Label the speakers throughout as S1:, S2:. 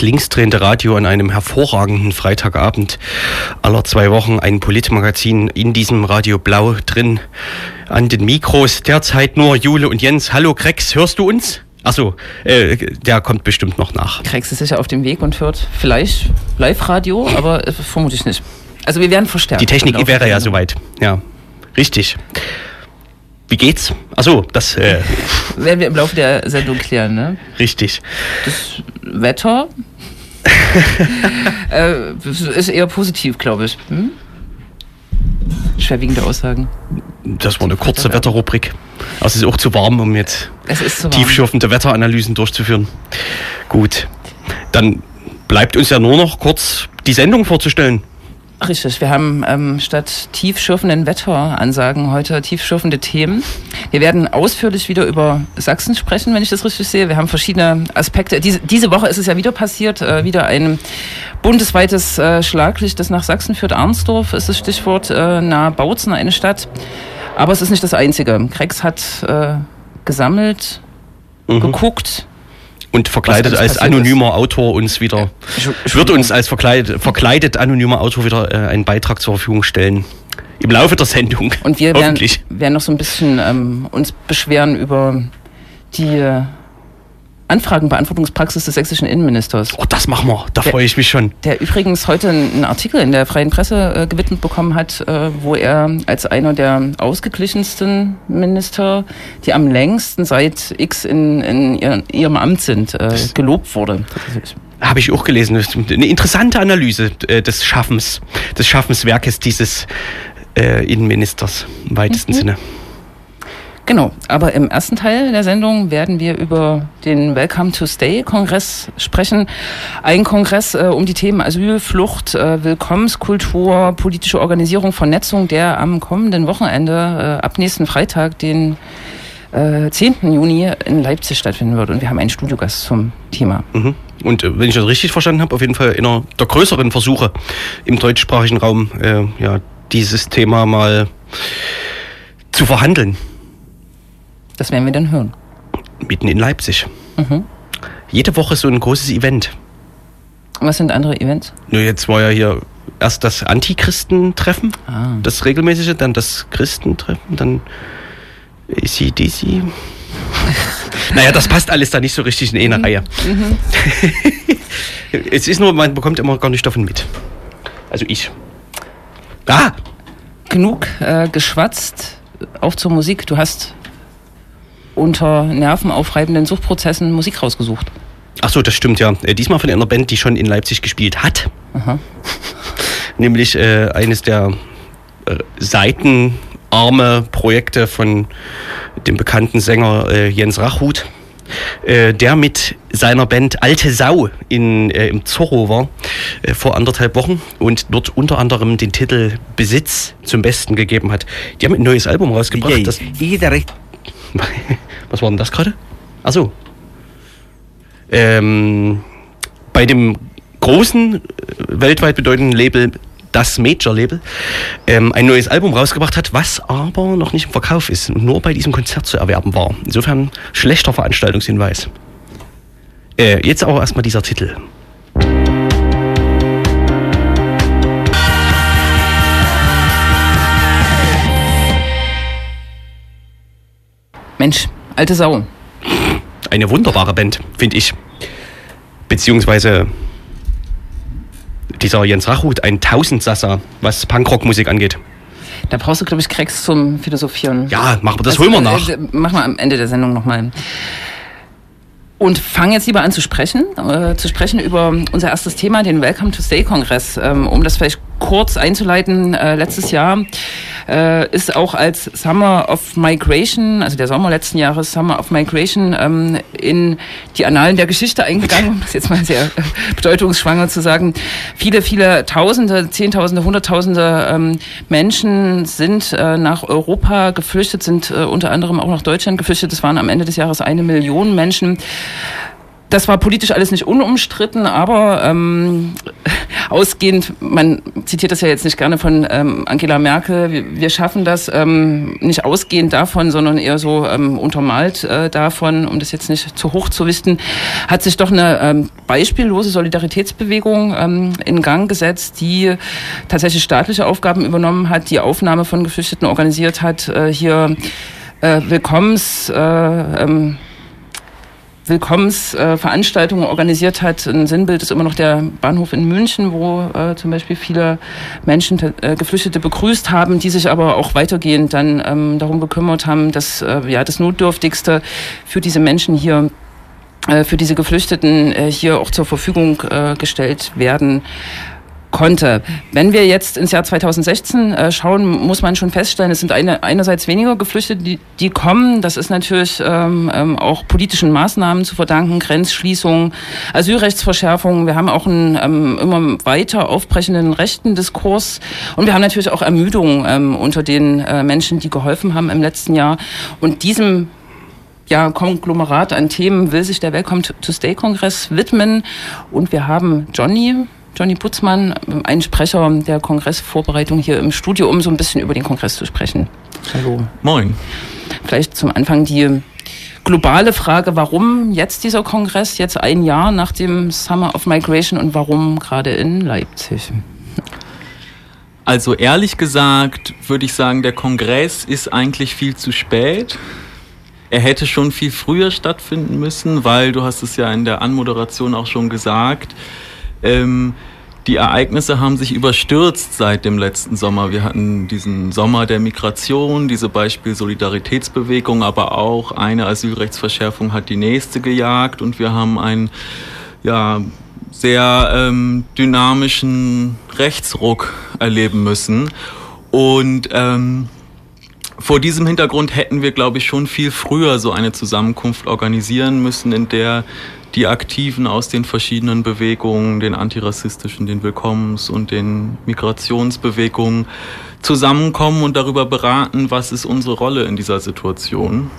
S1: das linksdrehende Radio an einem hervorragenden Freitagabend aller zwei Wochen. Ein Politmagazin in diesem Radio Blau drin. An den Mikros derzeit nur Jule und Jens. Hallo Krex, hörst du uns? Achso, äh, der kommt bestimmt noch nach.
S2: Krex ist sicher auf dem Weg und hört vielleicht Live-Radio, aber äh, vermutlich nicht. Also wir werden verstärkt.
S1: Die Technik wäre ja soweit. Ja, richtig. Wie geht's? Achso, das äh,
S2: werden wir im Laufe der Sendung klären, ne?
S1: Richtig.
S2: Das Wetter äh, ist eher positiv, glaube ich. Hm? Schwerwiegende Aussagen.
S1: Das war eine kurze Wetterrubrik. Also es ist auch zu warm, um jetzt tiefschürfende Wetteranalysen durchzuführen. Gut. Dann bleibt uns ja nur noch kurz die Sendung vorzustellen.
S2: Richtig, wir haben ähm, statt tiefschürfenden Wetteransagen heute tiefschürfende Themen. Wir werden ausführlich wieder über Sachsen sprechen, wenn ich das richtig sehe. Wir haben verschiedene Aspekte. Diese, diese Woche ist es ja wieder passiert, äh, wieder ein bundesweites äh, Schlaglicht, das nach Sachsen führt. Arnsdorf ist das Stichwort, äh, nahe Bautzen, eine Stadt. Aber es ist nicht das Einzige. Krex hat äh, gesammelt, mhm. geguckt,
S1: und verkleidet als anonymer ist. Autor uns wieder, ja. wird uns als verkleidet, verkleidet anonymer Autor wieder äh, einen Beitrag zur Verfügung stellen. Im Laufe der Sendung.
S2: Und wir werden, werden noch so ein bisschen ähm, uns beschweren über die äh, Anfragenbeantwortungspraxis des sächsischen Innenministers.
S1: Oh, das machen wir. Da freue ich mich schon.
S2: Der übrigens heute einen Artikel in der Freien Presse äh, gewidmet bekommen hat, äh, wo er als einer der ausgeglichensten Minister, die am längsten seit X in, in ihrem, ihrem Amt sind, äh, gelobt wurde.
S1: Habe ich auch gelesen. Eine interessante Analyse äh, des Schaffens, des Schaffenswerkes dieses äh, Innenministers im weitesten mhm. Sinne.
S2: Genau, aber im ersten Teil der Sendung werden wir über den Welcome to Stay Kongress sprechen. Ein Kongress äh, um die Themen Asyl, Flucht, äh, Willkommenskultur, politische Organisierung, Vernetzung, der am kommenden Wochenende, äh, ab nächsten Freitag, den äh, 10. Juni in Leipzig stattfinden wird. Und wir haben einen Studiogast zum Thema.
S1: Mhm. Und äh, wenn ich das richtig verstanden habe, auf jeden Fall einer der größeren Versuche im deutschsprachigen Raum, äh, ja, dieses Thema mal zu verhandeln.
S2: Das werden wir dann hören.
S1: Mitten in Leipzig. Mhm. Jede Woche so ein großes Event.
S2: Was sind andere Events?
S1: Nur jetzt war ja hier erst das Antichristentreffen, ah. das regelmäßige, dann das Christentreffen, dann ACDC. naja, das passt alles da nicht so richtig in eine mhm. Reihe. Mhm. es ist nur, man bekommt immer gar nicht davon mit. Also ich.
S2: Ah! Genug äh, geschwatzt. Auf zur Musik. Du hast unter nervenaufreibenden Suchtprozessen Musik rausgesucht.
S1: Ach so, das stimmt ja. Äh, diesmal von einer Band, die schon in Leipzig gespielt hat. Aha. Nämlich äh, eines der äh, seitenarme Projekte von dem bekannten Sänger äh, Jens Rachut, äh, der mit seiner Band Alte Sau in, äh, im Zorro war äh, vor anderthalb Wochen und dort unter anderem den Titel Besitz zum Besten gegeben hat. Die haben ein neues Album rausgebracht. Yeah, das jeder recht Was war denn das gerade? Achso. Ähm, bei dem großen, äh, weltweit bedeutenden Label, das Major-Label, ähm, ein neues Album rausgebracht hat, was aber noch nicht im Verkauf ist und nur bei diesem Konzert zu erwerben war. Insofern schlechter Veranstaltungshinweis. Äh, jetzt aber erstmal dieser Titel.
S2: Mensch, alte Sau.
S1: Eine wunderbare Band, finde ich. Beziehungsweise dieser Jens Rachut, ein Tausendsasser, was Punkrock-Musik angeht.
S2: Da brauchst du, glaube ich, Cracks zum Philosophieren.
S1: Ja, machen wir das, das holen wir nach. Äh,
S2: machen wir am Ende der Sendung nochmal. Und fangen jetzt lieber an zu sprechen, äh, zu sprechen über unser erstes Thema, den Welcome to Stay Kongress. Ähm, um das vielleicht kurz einzuleiten, äh, letztes Jahr äh, ist auch als Summer of Migration, also der Sommer letzten Jahres, Summer of Migration, ähm, in die Annalen der Geschichte eingegangen, um das jetzt mal sehr äh, bedeutungsschwanger zu sagen. Viele, viele Tausende, Zehntausende, Hunderttausende ähm, Menschen sind äh, nach Europa geflüchtet, sind äh, unter anderem auch nach Deutschland geflüchtet. Es waren am Ende des Jahres eine Million Menschen. Das war politisch alles nicht unumstritten, aber ähm, ausgehend, man zitiert das ja jetzt nicht gerne von ähm, Angela Merkel, wir, wir schaffen das ähm, nicht ausgehend davon, sondern eher so ähm, untermalt äh, davon, um das jetzt nicht zu hoch zu wissen, hat sich doch eine ähm, beispiellose Solidaritätsbewegung ähm, in Gang gesetzt, die tatsächlich staatliche Aufgaben übernommen hat, die Aufnahme von Geflüchteten organisiert hat, äh, hier äh, Willkommens äh, ähm, Willkommensveranstaltungen organisiert hat. Ein Sinnbild ist immer noch der Bahnhof in München, wo äh, zum Beispiel viele Menschen, äh, Geflüchtete begrüßt haben, die sich aber auch weitergehend dann ähm, darum gekümmert haben, dass äh, ja das Notdürftigste für diese Menschen hier äh, für diese Geflüchteten äh, hier auch zur Verfügung äh, gestellt werden konnte. Wenn wir jetzt ins Jahr 2016 äh, schauen, muss man schon feststellen, es sind eine, einerseits weniger Geflüchtete, die, die kommen. Das ist natürlich ähm, ähm, auch politischen Maßnahmen zu verdanken, Grenzschließungen, Asylrechtsverschärfungen. Wir haben auch einen ähm, immer weiter aufbrechenden rechten Diskurs und wir haben natürlich auch Ermüdung ähm, unter den äh, Menschen, die geholfen haben im letzten Jahr. Und diesem ja, Konglomerat an Themen will sich der Welcome to Stay Kongress widmen. Und wir haben Johnny, Johnny Putzmann, ein Sprecher der Kongressvorbereitung hier im Studio, um so ein bisschen über den Kongress zu sprechen.
S3: Hallo. Moin.
S2: Vielleicht zum Anfang die globale Frage, warum jetzt dieser Kongress, jetzt ein Jahr nach dem Summer of Migration und warum gerade in Leipzig?
S3: Also ehrlich gesagt würde ich sagen, der Kongress ist eigentlich viel zu spät. Er hätte schon viel früher stattfinden müssen, weil du hast es ja in der Anmoderation auch schon gesagt, ähm, die Ereignisse haben sich überstürzt seit dem letzten Sommer. Wir hatten diesen Sommer der Migration, diese Beispiel Solidaritätsbewegung, aber auch eine Asylrechtsverschärfung hat die nächste gejagt und wir haben einen ja, sehr ähm, dynamischen Rechtsruck erleben müssen. Und ähm, vor diesem Hintergrund hätten wir, glaube ich, schon viel früher so eine Zusammenkunft organisieren müssen, in der die Aktiven aus den verschiedenen Bewegungen, den antirassistischen, den Willkommens- und den Migrationsbewegungen zusammenkommen und darüber beraten, was ist unsere Rolle in dieser Situation.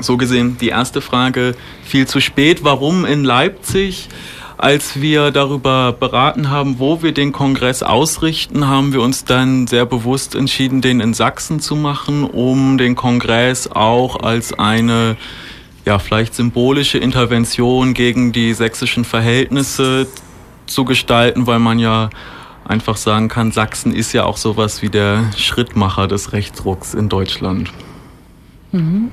S3: So gesehen die erste Frage viel zu spät. Warum in Leipzig? Als wir darüber beraten haben, wo wir den Kongress ausrichten, haben wir uns dann sehr bewusst entschieden, den in Sachsen zu machen, um den Kongress auch als eine ja, vielleicht symbolische Intervention gegen die sächsischen Verhältnisse zu gestalten, weil man ja einfach sagen kann, Sachsen ist ja auch sowas wie der Schrittmacher des Rechtsrucks in Deutschland.
S2: Mhm.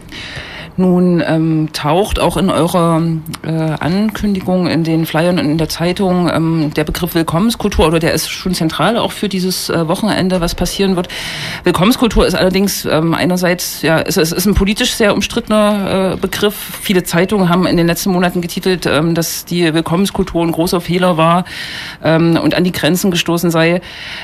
S2: Nun ähm, taucht auch in eurer äh, Ankündigung in den Flyern und in der Zeitung ähm, der Begriff Willkommenskultur oder der ist schon zentral auch für dieses äh, Wochenende, was passieren wird. Willkommenskultur ist allerdings ähm, einerseits, ja, es, es ist ein politisch sehr umstrittener äh, Begriff. Viele Zeitungen haben in den letzten Monaten getitelt, ähm, dass die Willkommenskultur ein großer Fehler war ähm, und an die Grenzen gestoßen sei.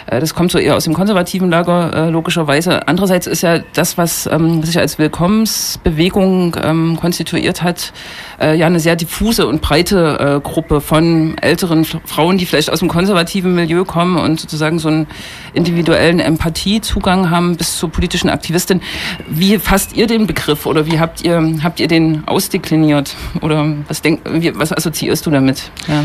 S2: Äh, das kommt so eher aus dem konservativen Lager, äh, logischerweise. Andererseits ist ja das, was ähm, sich als Willkommensbewegung ähm, konstituiert hat, äh, ja eine sehr diffuse und breite äh, Gruppe von älteren Frauen, die vielleicht aus dem konservativen Milieu kommen und sozusagen so einen individuellen Empathiezugang haben bis zur politischen Aktivistin. Wie fasst ihr den Begriff oder wie habt ihr habt ihr den ausdekliniert oder was denk, was assoziierst du damit? Ja.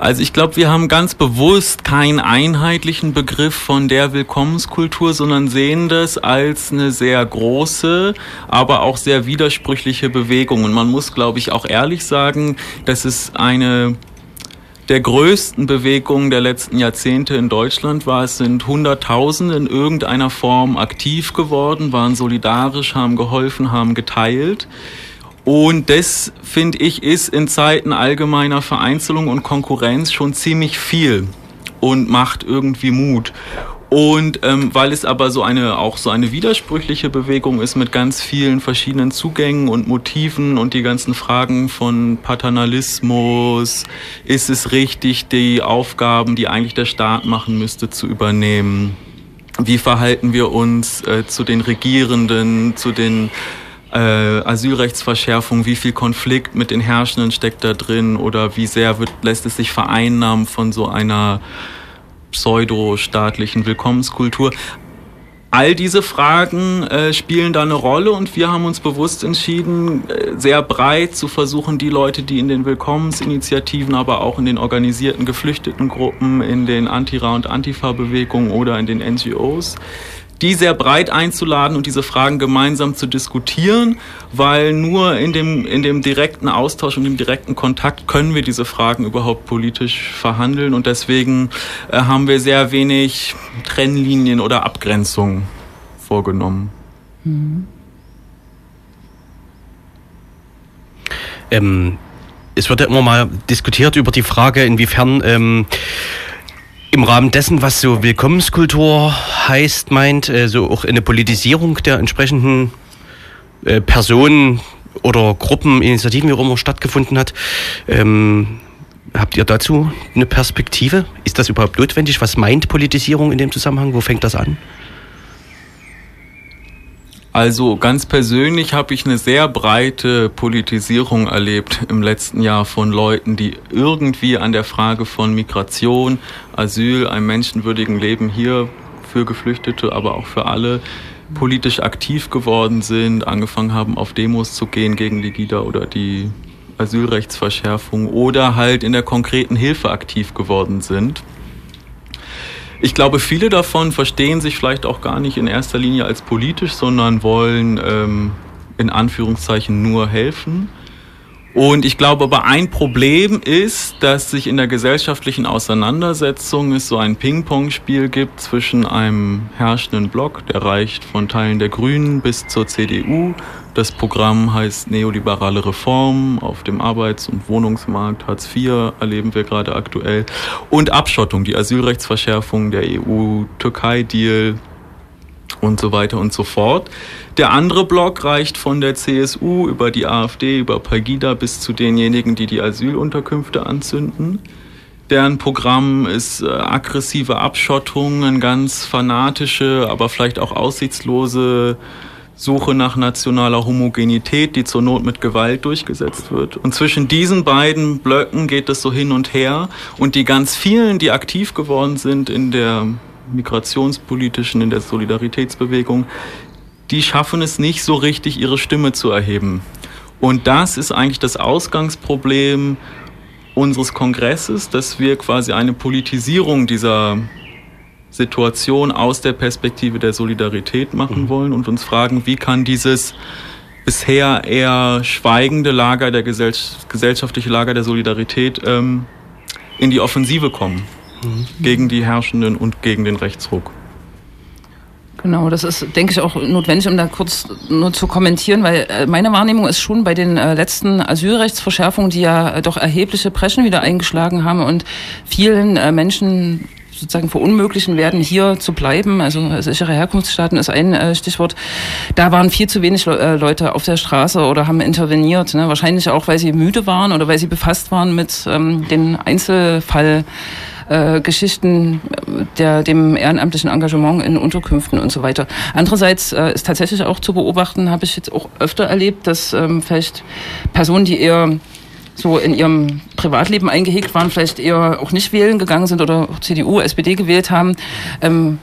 S3: Also ich glaube, wir haben ganz bewusst keinen einheitlichen Begriff von der Willkommenskultur, sondern sehen das als eine sehr große, aber auch sehr widersprüchliche Bewegung. Und man muss, glaube ich, auch ehrlich sagen, dass es eine der größten Bewegungen der letzten Jahrzehnte in Deutschland war. Es sind Hunderttausende in irgendeiner Form aktiv geworden, waren solidarisch, haben geholfen, haben geteilt. Und das, finde ich, ist in Zeiten allgemeiner Vereinzelung und Konkurrenz schon ziemlich viel und macht irgendwie Mut. Und ähm, weil es aber so eine auch so eine widersprüchliche Bewegung ist mit ganz vielen verschiedenen Zugängen und Motiven und die ganzen Fragen von Paternalismus, ist es richtig, die Aufgaben, die eigentlich der Staat machen müsste, zu übernehmen? Wie verhalten wir uns äh, zu den Regierenden, zu den äh, Asylrechtsverschärfung, wie viel Konflikt mit den Herrschenden steckt da drin oder wie sehr wird, lässt es sich vereinnahmen von so einer pseudo-staatlichen Willkommenskultur. all diese Fragen äh, spielen da eine Rolle und wir haben uns bewusst entschieden, äh, sehr breit zu versuchen, die Leute, die in den Willkommensinitiativen, aber auch in den organisierten Geflüchtetengruppen, in den Antira- und Antifa-Bewegungen oder in den NGOs, die sehr breit einzuladen und diese Fragen gemeinsam zu diskutieren, weil nur in dem, in dem direkten Austausch und dem direkten Kontakt können wir diese Fragen überhaupt politisch verhandeln und deswegen äh, haben wir sehr wenig Trennlinien oder Abgrenzungen vorgenommen. Mhm.
S1: Ähm, es wird ja immer mal diskutiert über die Frage, inwiefern ähm, im Rahmen dessen, was so Willkommenskultur heißt, meint, äh, so auch eine Politisierung der entsprechenden äh, Personen oder Gruppen, Initiativen, wie auch immer stattgefunden hat. Ähm, habt ihr dazu eine Perspektive? Ist das überhaupt notwendig? Was meint Politisierung in dem Zusammenhang? Wo fängt das an?
S3: Also ganz persönlich habe ich eine sehr breite Politisierung erlebt im letzten Jahr von Leuten, die irgendwie an der Frage von Migration, Asyl, einem menschenwürdigen Leben hier für Geflüchtete, aber auch für alle politisch aktiv geworden sind, angefangen haben, auf Demos zu gehen gegen die GIDA oder die Asylrechtsverschärfung oder halt in der konkreten Hilfe aktiv geworden sind. Ich glaube, viele davon verstehen sich vielleicht auch gar nicht in erster Linie als politisch, sondern wollen ähm, in Anführungszeichen nur helfen. Und ich glaube aber ein Problem ist, dass sich in der gesellschaftlichen Auseinandersetzung es so ein Ping-Pong-Spiel gibt zwischen einem herrschenden Block, der reicht von Teilen der Grünen bis zur CDU, das Programm heißt Neoliberale Reform auf dem Arbeits- und Wohnungsmarkt. Hartz IV erleben wir gerade aktuell. Und Abschottung, die Asylrechtsverschärfung, der EU-Türkei-Deal und so weiter und so fort. Der andere Block reicht von der CSU über die AfD, über Pagida bis zu denjenigen, die die Asylunterkünfte anzünden deren Programm ist äh, aggressive Abschottung, eine ganz fanatische, aber vielleicht auch aussichtslose Suche nach nationaler Homogenität, die zur Not mit Gewalt durchgesetzt wird. Und zwischen diesen beiden Blöcken geht es so hin und her. Und die ganz vielen, die aktiv geworden sind in der migrationspolitischen, in der Solidaritätsbewegung, die schaffen es nicht so richtig, ihre Stimme zu erheben. Und das ist eigentlich das Ausgangsproblem unseres Kongresses, dass wir quasi eine Politisierung dieser Situation aus der Perspektive der Solidarität machen mhm. wollen und uns fragen, wie kann dieses bisher eher schweigende Lager der Gesell gesellschaftliche Lager der Solidarität ähm, in die Offensive kommen mhm. gegen die Herrschenden und gegen den Rechtsruck.
S2: Genau, das ist, denke ich, auch notwendig, um da kurz nur zu kommentieren, weil äh, meine Wahrnehmung ist schon bei den äh, letzten Asylrechtsverschärfungen, die ja äh, doch erhebliche Breschen wieder eingeschlagen haben und vielen Menschen sozusagen verunmöglichen werden, hier zu bleiben. Also sichere Herkunftsstaaten ist ein äh, Stichwort. Da waren viel zu wenig äh, Leute auf der Straße oder haben interveniert. Ne? Wahrscheinlich auch, weil sie müde waren oder weil sie befasst waren mit ähm, den Einzelfall äh, Geschichten äh, der, dem ehrenamtlichen Engagement in Unterkünften und so weiter. Andererseits äh, ist tatsächlich auch zu beobachten, habe ich jetzt auch öfter erlebt, dass ähm, vielleicht Personen, die eher so in ihrem Privatleben eingehegt waren, vielleicht eher auch nicht wählen gegangen sind oder auch CDU, SPD gewählt haben, ähm,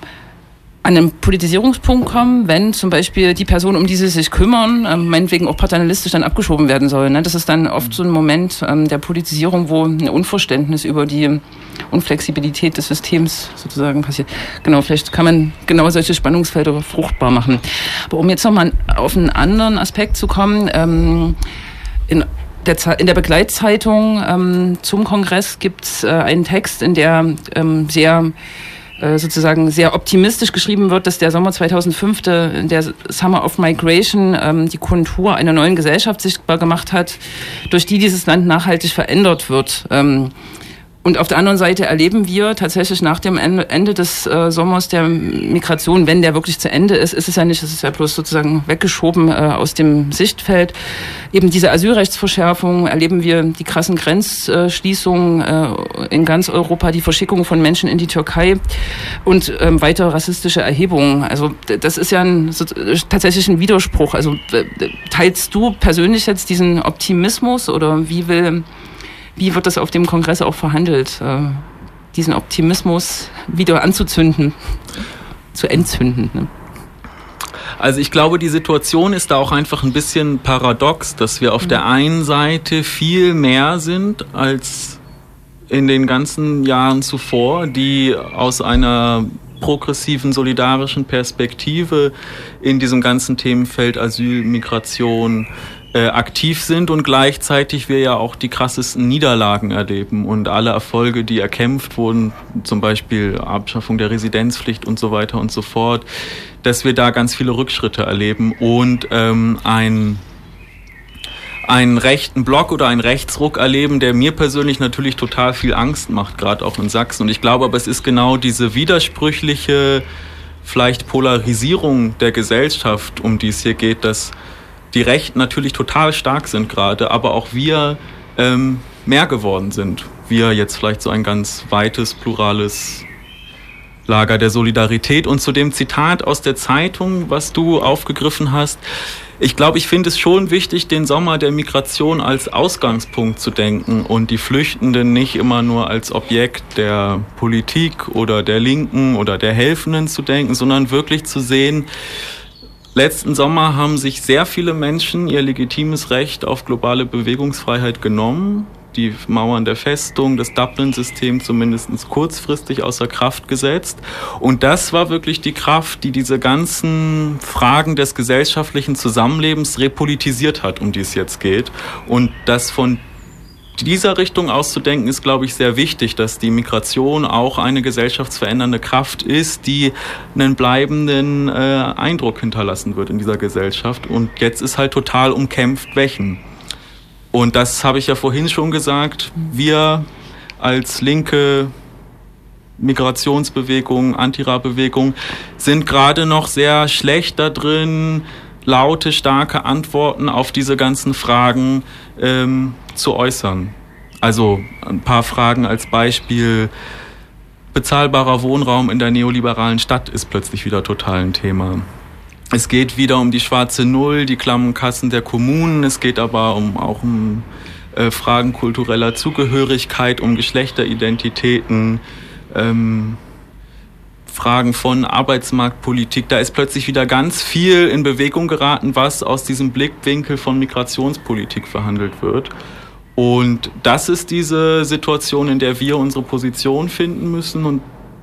S2: an einen Politisierungspunkt kommen, wenn zum Beispiel die Person, um die sie sich kümmern, ähm, meinetwegen auch paternalistisch dann abgeschoben werden soll. Ne? Das ist dann oft so ein Moment ähm, der Politisierung, wo ein Unverständnis über die Unflexibilität des Systems sozusagen passiert. Genau, vielleicht kann man genau solche Spannungsfelder fruchtbar machen. Aber um jetzt nochmal auf einen anderen Aspekt zu kommen, ähm, in der, in der Begleitzeitung ähm, zum Kongress gibt es äh, einen Text, in der ähm, sehr äh, sozusagen sehr optimistisch geschrieben wird, dass der Sommer 2005, der Summer of Migration, ähm, die Kontur einer neuen Gesellschaft sichtbar gemacht hat, durch die dieses Land nachhaltig verändert wird. Ähm, und auf der anderen Seite erleben wir tatsächlich nach dem Ende, des äh, Sommers der Migration, wenn der wirklich zu Ende ist, ist es ja nicht, es ist ja bloß sozusagen weggeschoben äh, aus dem Sichtfeld. Eben diese Asylrechtsverschärfung erleben wir die krassen Grenzschließungen äh, in ganz Europa, die Verschickung von Menschen in die Türkei und ähm, weitere rassistische Erhebungen. Also das ist ja ein, so, tatsächlich ein Widerspruch. Also teilst du persönlich jetzt diesen Optimismus oder wie will wie wird das auf dem Kongress auch verhandelt, äh, diesen Optimismus wieder anzuzünden, zu entzünden? Ne?
S3: Also ich glaube, die Situation ist da auch einfach ein bisschen paradox, dass wir auf mhm. der einen Seite viel mehr sind als in den ganzen Jahren zuvor, die aus einer progressiven, solidarischen Perspektive in diesem ganzen Themenfeld Asyl, Migration äh, aktiv sind und gleichzeitig wir ja auch die krassesten Niederlagen erleben und alle Erfolge, die erkämpft wurden, zum Beispiel Abschaffung der Residenzpflicht und so weiter und so fort, dass wir da ganz viele Rückschritte erleben und ähm, ein einen rechten Block oder einen Rechtsruck erleben, der mir persönlich natürlich total viel Angst macht, gerade auch in Sachsen. Und ich glaube aber, es ist genau diese widersprüchliche, vielleicht Polarisierung der Gesellschaft, um die es hier geht, dass die Rechten natürlich total stark sind gerade, aber auch wir ähm, mehr geworden sind. Wir jetzt vielleicht so ein ganz weites, plurales Lager der Solidarität. Und zu dem Zitat aus der Zeitung, was du aufgegriffen hast, ich glaube, ich finde es schon wichtig, den Sommer der Migration als Ausgangspunkt zu denken und die Flüchtenden nicht immer nur als Objekt der Politik oder der Linken oder der Helfenden zu denken, sondern wirklich zu sehen, letzten Sommer haben sich sehr viele Menschen ihr legitimes Recht auf globale Bewegungsfreiheit genommen die Mauern der Festung, das Dublin-System zumindest kurzfristig außer Kraft gesetzt. Und das war wirklich die Kraft, die diese ganzen Fragen des gesellschaftlichen Zusammenlebens repolitisiert hat, um die es jetzt geht. Und das von dieser Richtung auszudenken, ist, glaube ich, sehr wichtig, dass die Migration auch eine gesellschaftsverändernde Kraft ist, die einen bleibenden äh, Eindruck hinterlassen wird in dieser Gesellschaft. Und jetzt ist halt total umkämpft, welchen. Und das habe ich ja vorhin schon gesagt. Wir als linke Migrationsbewegung, Antira-Bewegung sind gerade noch sehr schlecht da drin, laute, starke Antworten auf diese ganzen Fragen ähm, zu äußern. Also ein paar Fragen als Beispiel. Bezahlbarer Wohnraum in der neoliberalen Stadt ist plötzlich wieder total ein Thema. Es geht wieder um die schwarze Null, die klammen Kassen der Kommunen. Es geht aber um, auch um äh, Fragen kultureller Zugehörigkeit, um Geschlechteridentitäten, ähm, Fragen von Arbeitsmarktpolitik. Da ist plötzlich wieder ganz viel in Bewegung geraten, was aus diesem Blickwinkel von Migrationspolitik verhandelt wird. Und das ist diese Situation, in der wir unsere Position finden müssen. Und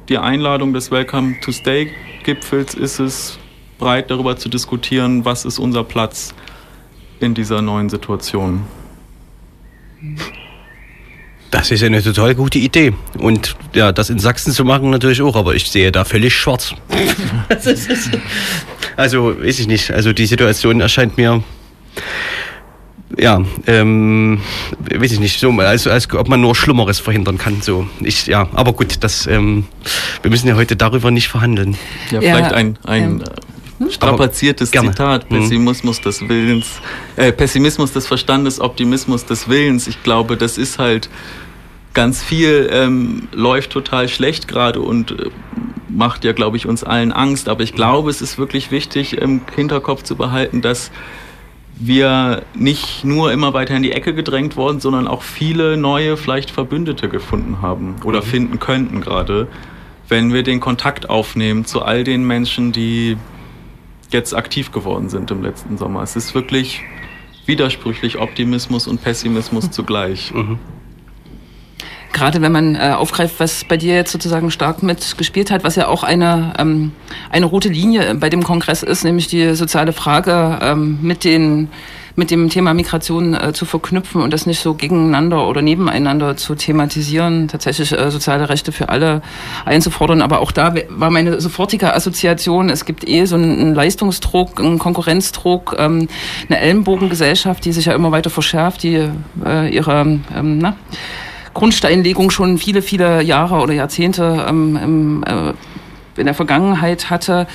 S3: die Einladung des Welcome to Stay Gipfels ist es, breit darüber zu diskutieren, was ist unser Platz in dieser neuen Situation.
S1: Das ist eine total gute Idee. Und ja, das in Sachsen zu machen natürlich auch, aber ich sehe da völlig schwarz. also, weiß ich nicht. Also die Situation erscheint mir ja, ähm, weiß ich nicht, so, als, als ob man nur Schlimmeres verhindern kann. So, ich, ja, aber gut, das, ähm, wir müssen ja heute darüber nicht verhandeln.
S3: Ja, vielleicht ja, ein, ein ähm, hm? strapaziertes Zitat. Hm. Pessimismus des Willens, äh, Pessimismus des Verstandes, Optimismus des Willens. Ich glaube, das ist halt ganz viel ähm, läuft total schlecht gerade und äh, macht ja, glaube ich, uns allen Angst. Aber ich glaube, es ist wirklich wichtig, im Hinterkopf zu behalten, dass wir nicht nur immer weiter in die Ecke gedrängt worden, sondern auch viele neue, vielleicht Verbündete gefunden haben oder mhm. finden könnten gerade, wenn wir den Kontakt aufnehmen zu all den Menschen, die jetzt aktiv geworden sind im letzten Sommer. Es ist wirklich widersprüchlich Optimismus und Pessimismus zugleich. Mhm.
S2: Gerade wenn man äh, aufgreift, was bei dir jetzt sozusagen stark mitgespielt hat, was ja auch eine, ähm, eine rote Linie bei dem Kongress ist, nämlich die soziale Frage ähm, mit den mit dem Thema Migration äh, zu verknüpfen und das nicht so gegeneinander oder nebeneinander zu thematisieren, tatsächlich äh, soziale Rechte für alle einzufordern. Aber auch da war meine sofortige Assoziation, es gibt eh so einen Leistungsdruck, einen Konkurrenzdruck, ähm, eine Ellenbogengesellschaft, die sich ja immer weiter verschärft, die äh, ihre ähm, na, Grundsteinlegung schon viele, viele Jahre oder Jahrzehnte ähm, im, äh, in der Vergangenheit hatte.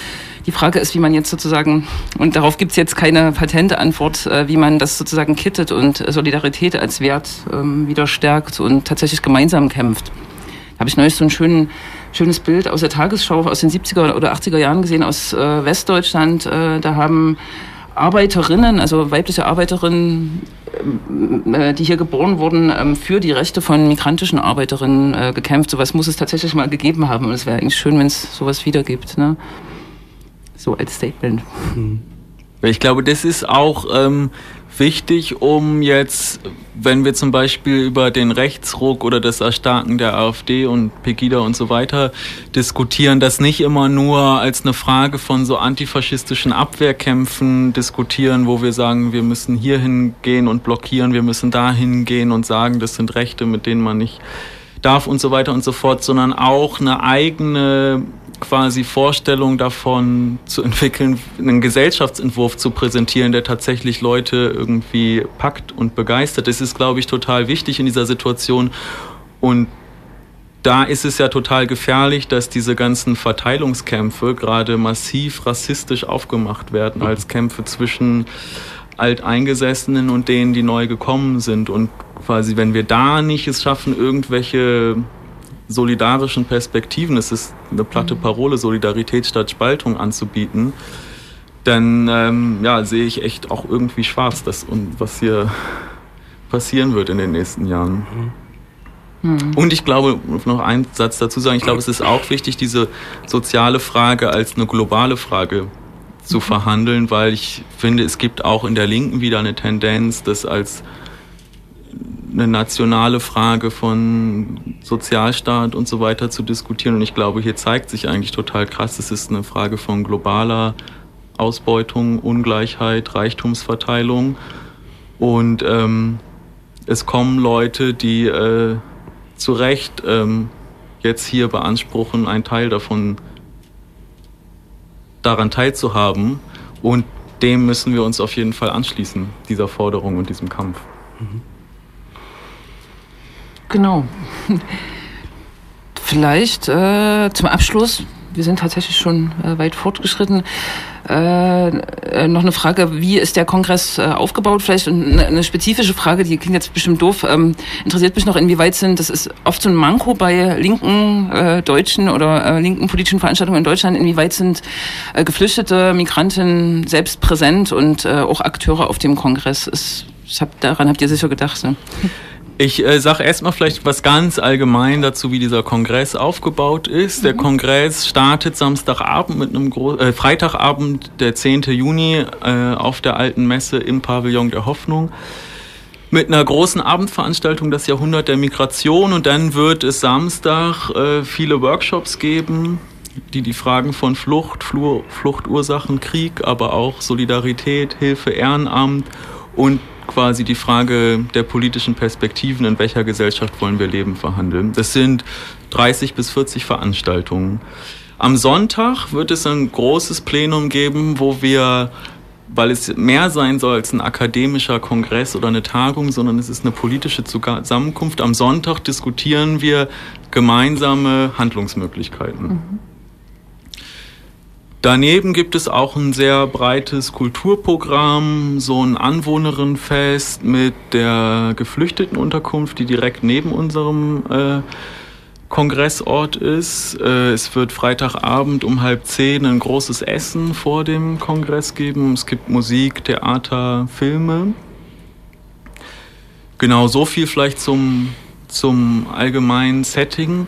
S2: Die Frage ist, wie man jetzt sozusagen, und darauf gibt es jetzt keine patente Antwort, äh, wie man das sozusagen kittet und Solidarität als Wert ähm, wieder stärkt und tatsächlich gemeinsam kämpft. Da habe ich neulich so ein schön, schönes Bild aus der Tagesschau aus den 70er oder 80er Jahren gesehen aus äh, Westdeutschland. Äh, da haben Arbeiterinnen, also weibliche Arbeiterinnen, die hier geboren wurden, ähm, für die Rechte von migrantischen Arbeiterinnen äh, gekämpft. Sowas muss es tatsächlich mal gegeben haben. Und es wäre eigentlich schön, wenn es sowas wieder gibt. Ne? So als Statement.
S3: Ich glaube, das ist auch ähm, wichtig, um jetzt, wenn wir zum Beispiel über den Rechtsruck oder das Erstarken der AfD und Pegida und so weiter diskutieren, das nicht immer nur als eine Frage von so antifaschistischen Abwehrkämpfen diskutieren, wo wir sagen, wir müssen hier hingehen und blockieren, wir müssen da hingehen und sagen, das sind Rechte, mit denen man nicht darf und so weiter und so fort, sondern auch eine eigene quasi Vorstellung davon zu entwickeln, einen Gesellschaftsentwurf zu präsentieren, der tatsächlich Leute irgendwie packt und begeistert. Das ist, glaube ich, total wichtig in dieser Situation. Und da ist es ja total gefährlich, dass diese ganzen Verteilungskämpfe gerade massiv rassistisch aufgemacht werden als Kämpfe zwischen Alteingesessenen und denen, die neu gekommen sind. Und quasi, wenn wir da nicht es schaffen, irgendwelche solidarischen Perspektiven, es ist eine platte mhm. Parole, Solidarität statt Spaltung anzubieten, dann ähm, ja, sehe ich echt auch irgendwie schwarz, das, und was hier passieren wird in den nächsten Jahren. Mhm. Und ich glaube, noch einen Satz dazu sagen, ich glaube, es ist auch wichtig, diese soziale Frage als eine globale Frage zu mhm. verhandeln, weil ich finde, es gibt auch in der Linken wieder eine Tendenz, das als eine nationale Frage von Sozialstaat und so weiter zu diskutieren. Und ich glaube, hier zeigt sich eigentlich total krass, es ist eine Frage von globaler Ausbeutung, Ungleichheit, Reichtumsverteilung. Und ähm, es kommen Leute, die äh, zu Recht ähm, jetzt hier beanspruchen, ein Teil davon daran teilzuhaben. Und dem müssen wir uns auf jeden Fall anschließen, dieser Forderung und diesem Kampf. Mhm.
S2: Genau. Vielleicht äh, zum Abschluss, wir sind tatsächlich schon äh, weit fortgeschritten, äh, äh noch eine Frage, wie ist der Kongress äh, aufgebaut? Vielleicht eine, eine, spezifische Frage, die klingt jetzt bestimmt doof, ähm, interessiert mich noch, inwieweit sind, das ist oft so ein Manko bei linken äh, deutschen oder äh, linken politischen Veranstaltungen in Deutschland, inwieweit sind äh, geflüchtete Migranten selbst präsent und äh, auch Akteure auf dem Kongress? Ist, ich hab, daran habt ihr sicher gedacht. Ne?
S3: Ich äh, sage erstmal vielleicht was ganz allgemein dazu, wie dieser Kongress aufgebaut ist. Mhm. Der Kongress startet Samstagabend mit einem Gro äh, Freitagabend, der 10. Juni, äh, auf der alten Messe im Pavillon der Hoffnung mit einer großen Abendveranstaltung das Jahrhundert der Migration und dann wird es Samstag äh, viele Workshops geben, die die Fragen von Flucht, Fluch, Fluchtursachen, Krieg, aber auch Solidarität, Hilfe, Ehrenamt und quasi die Frage der politischen Perspektiven, in welcher Gesellschaft wollen wir leben, verhandeln. Das sind 30 bis 40 Veranstaltungen. Am Sonntag wird es ein großes Plenum geben, wo wir weil es mehr sein soll als ein akademischer Kongress oder eine Tagung, sondern es ist eine politische Zusammenkunft. Am Sonntag diskutieren wir gemeinsame Handlungsmöglichkeiten. Mhm. Daneben gibt es auch ein sehr breites Kulturprogramm, so ein Anwohnerinnenfest mit der Geflüchtetenunterkunft, die direkt neben unserem äh, Kongressort ist. Äh, es wird Freitagabend um halb zehn ein großes Essen vor dem Kongress geben. Es gibt Musik, Theater, Filme. Genau so viel vielleicht zum, zum allgemeinen Setting.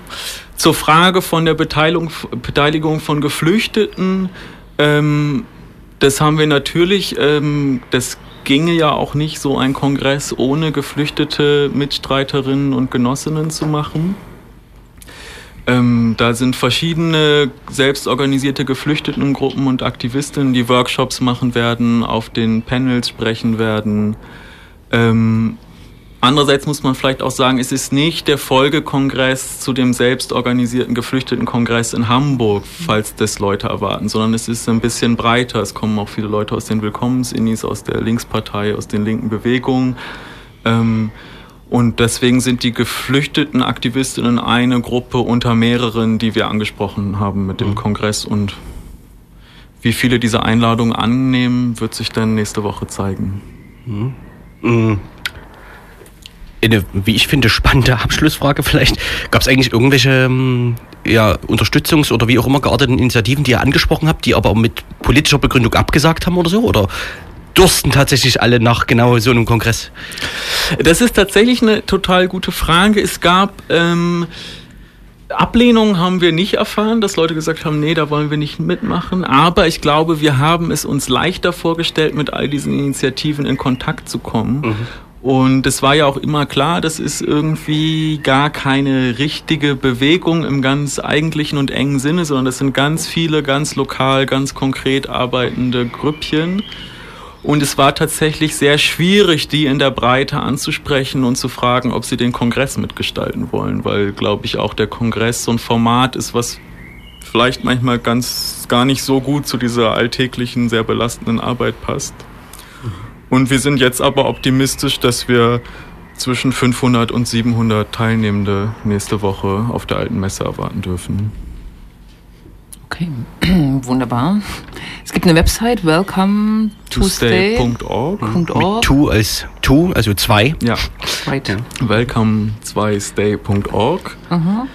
S3: Zur Frage von der Beteiligung, Beteiligung von Geflüchteten, ähm, das haben wir natürlich, ähm, das ginge ja auch nicht, so ein Kongress ohne geflüchtete Mitstreiterinnen und Genossinnen zu machen. Ähm, da sind verschiedene selbstorganisierte Geflüchtetengruppen und Aktivistinnen, die Workshops machen werden, auf den Panels sprechen werden. Ähm, Andererseits muss man vielleicht auch sagen, es ist nicht der Folgekongress zu dem selbstorganisierten Geflüchtetenkongress in Hamburg, falls das Leute erwarten, sondern es ist ein bisschen breiter. Es kommen auch viele Leute aus den Willkommensinnis, aus der Linkspartei, aus den linken Bewegungen. Ähm, und deswegen sind die geflüchteten Aktivistinnen eine Gruppe unter mehreren, die wir angesprochen haben mit dem mhm. Kongress. Und wie viele diese Einladungen annehmen, wird sich dann nächste Woche zeigen. Mhm.
S1: Mhm eine, wie ich finde, spannende Abschlussfrage vielleicht. Gab es eigentlich irgendwelche ähm, ja, Unterstützungs- oder wie auch immer gearteten Initiativen, die ihr angesprochen habt, die aber mit politischer Begründung abgesagt haben oder so? Oder dursten tatsächlich alle nach genau so einem
S3: Das ist tatsächlich eine total gute Frage. Es gab ähm, Ablehnung haben wir nicht erfahren, dass Leute gesagt haben, nee, da wollen wir nicht mitmachen. Aber ich glaube, wir haben es uns leichter vorgestellt, mit all diesen Initiativen in Kontakt zu kommen. Mhm. Und es war ja auch immer klar, das ist irgendwie gar keine richtige Bewegung im ganz eigentlichen und engen Sinne, sondern das sind ganz viele, ganz lokal, ganz konkret arbeitende Grüppchen. Und es war tatsächlich sehr schwierig, die in der Breite anzusprechen und zu fragen, ob sie den Kongress mitgestalten wollen, weil, glaube ich, auch der Kongress so ein Format ist, was vielleicht manchmal ganz gar nicht so gut zu dieser alltäglichen, sehr belastenden Arbeit passt. Und wir sind jetzt aber optimistisch, dass wir zwischen 500 und 700 Teilnehmende nächste Woche auf der alten Messe erwarten dürfen.
S2: Okay, wunderbar. Es gibt eine Website, welcome to
S1: stay.org. Mit to als to, also zwei.
S3: Ja. Right. Ja. Welcome2stay.org. Aha.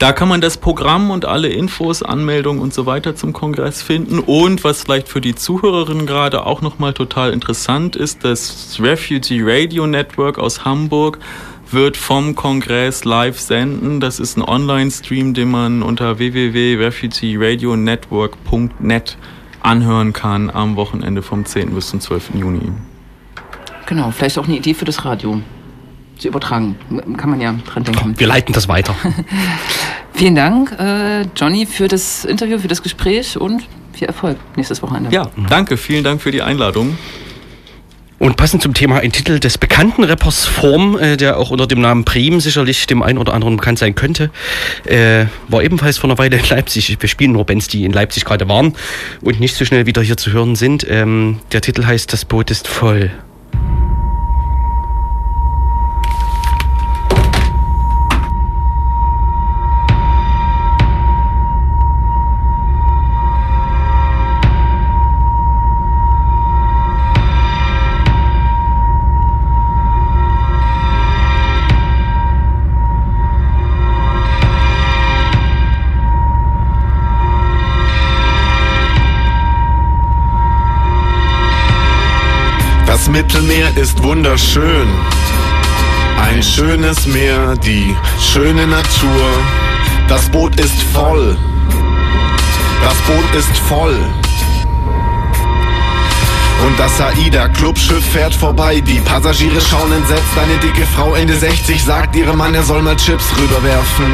S3: Da kann man das Programm und alle Infos, Anmeldungen und so weiter zum Kongress finden. Und was vielleicht für die Zuhörerinnen gerade auch nochmal total interessant ist, das Refugee Radio Network aus Hamburg wird vom Kongress live senden. Das ist ein Online-Stream, den man unter www.refugeeradionetwork.net anhören kann am Wochenende vom 10. bis zum 12. Juni.
S2: Genau, vielleicht auch eine Idee für das Radio zu übertragen. Kann man ja dran denken.
S1: Wir leiten das weiter.
S2: Vielen Dank, äh, Johnny, für das Interview, für das Gespräch und viel Erfolg nächstes Wochenende.
S3: Ja, danke. Vielen Dank für die Einladung.
S1: Und passend zum Thema ein Titel des bekannten Rappers Form, äh, der auch unter dem Namen Prim sicherlich dem einen oder anderen bekannt sein könnte, äh, war ebenfalls vor einer Weile in Leipzig. Wir spielen nur Bands, die in Leipzig gerade waren und nicht so schnell wieder hier zu hören sind. Ähm, der Titel heißt Das Boot ist voll.
S4: Mittelmeer ist wunderschön. Ein schönes Meer, die schöne Natur. Das Boot ist voll. Das Boot ist voll. Und das AIDA-Clubschiff fährt vorbei. Die Passagiere schauen entsetzt. Eine dicke Frau Ende 60 sagt ihrem Mann, er soll mal Chips rüberwerfen.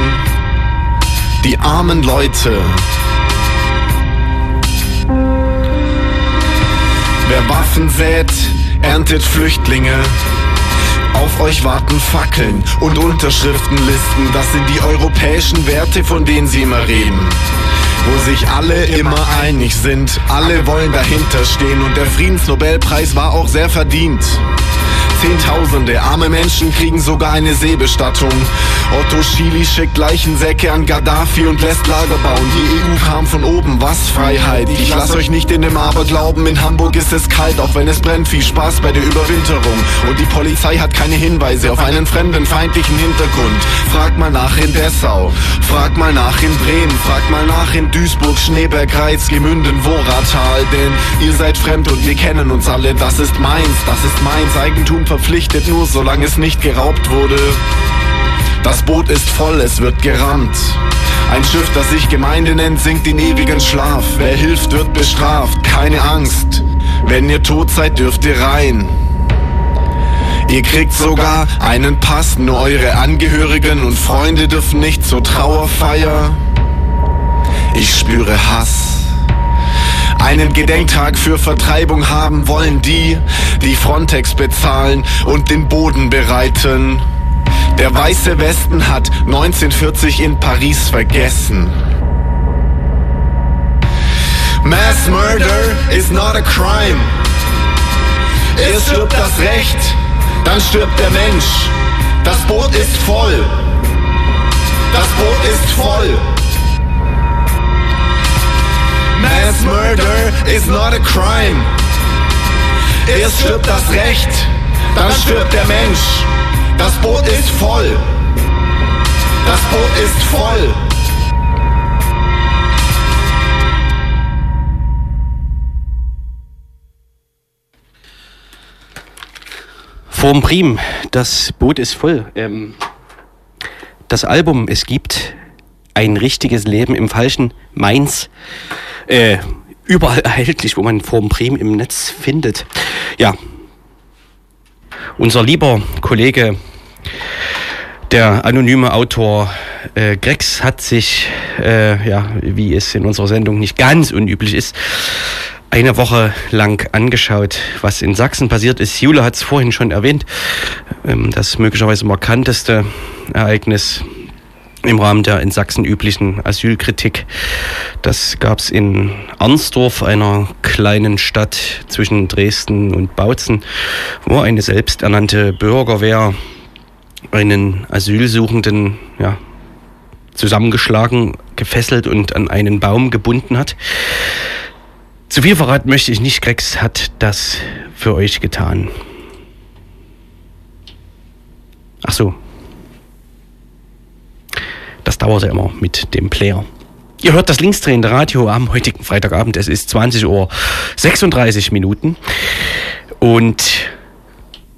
S4: Die armen Leute. Wer Waffen sät, erntet Flüchtlinge. Auf euch warten Fackeln und Unterschriftenlisten. Das sind die europäischen Werte, von denen sie immer reden. Wo sich alle immer einig sind, alle wollen dahinter stehen und der Friedensnobelpreis war auch sehr verdient. Zehntausende arme Menschen kriegen sogar eine Seebestattung. Otto Schili schickt Leichensäcke an Gaddafi und lässt Lager bauen. Die EU kam von oben, was Freiheit. Ich lass euch nicht in dem Aberglauben, in Hamburg ist es kalt, auch wenn es brennt. Viel Spaß bei der Überwinterung. Und die Polizei hat keine Hinweise auf einen fremden, feindlichen Hintergrund. Frag mal nach in Dessau, frag mal nach in Bremen, frag mal nach in Duisburg, Schneeberg, Reiz, Gemünden, Woratal. Denn ihr seid fremd und wir kennen uns alle. Das ist meins, das ist meins. Eigentum verpflichtet nur, solange es nicht geraubt wurde. Das Boot ist voll, es wird gerammt. Ein Schiff, das sich Gemeinde nennt, sinkt in ewigen Schlaf. Wer hilft, wird bestraft. Keine Angst. Wenn ihr tot seid, dürft ihr rein. Ihr kriegt sogar einen Pass, nur eure Angehörigen und Freunde dürfen nicht zur Trauerfeier. Ich spüre Hass. Einen Gedenktag für Vertreibung haben wollen die, die Frontex bezahlen und den Boden bereiten. Der weiße Westen hat 1940 in Paris vergessen. Mass murder is not a crime. Es stirbt das Recht, dann stirbt der Mensch. Das Boot ist voll. Das Boot ist voll. Mass murder is not a crime. Erst stirbt das Recht, dann stirbt der Mensch. Das Boot ist voll. Das Boot ist voll.
S1: Vorm Prim, das Boot ist voll. Ähm, das Album Es gibt ein richtiges Leben im falschen Mainz. Äh, überall erhältlich, wo man Form Prim im Netz findet. Ja, unser lieber Kollege, der anonyme Autor äh, Grex hat sich, äh, ja, wie es in unserer Sendung nicht ganz unüblich ist, eine Woche lang angeschaut, was in Sachsen passiert ist. Jule hat es vorhin schon erwähnt, ähm, das möglicherweise markanteste Ereignis im Rahmen der in Sachsen üblichen Asylkritik. Das gab es in Arnsdorf, einer kleinen Stadt zwischen Dresden und Bautzen, wo eine selbsternannte Bürgerwehr einen Asylsuchenden ja, zusammengeschlagen, gefesselt und an einen Baum gebunden hat. Zu viel verraten möchte ich nicht. Grex hat das für euch getan. Ach so. Das dauert ja immer mit dem Player. Ihr hört das linksdrehende Radio am heutigen Freitagabend. Es ist 20 Uhr 36 Minuten. Und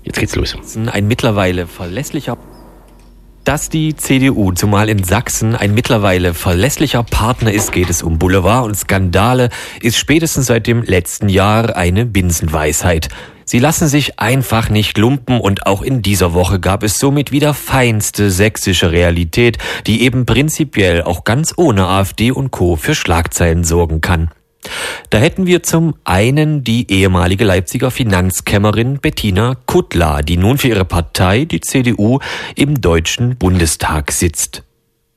S1: jetzt geht's los.
S5: Ein mittlerweile verlässlicher dass die CDU, zumal in Sachsen, ein mittlerweile verlässlicher Partner ist, geht es um Boulevard und Skandale, ist spätestens seit dem letzten Jahr eine Binsenweisheit. Sie lassen sich einfach nicht lumpen und auch in dieser Woche gab es somit wieder feinste sächsische Realität, die eben prinzipiell auch ganz ohne AfD und Co. für Schlagzeilen sorgen kann. Da hätten wir zum einen die ehemalige Leipziger Finanzkämmerin Bettina Kuttler, die nun für ihre Partei, die CDU, im Deutschen Bundestag sitzt.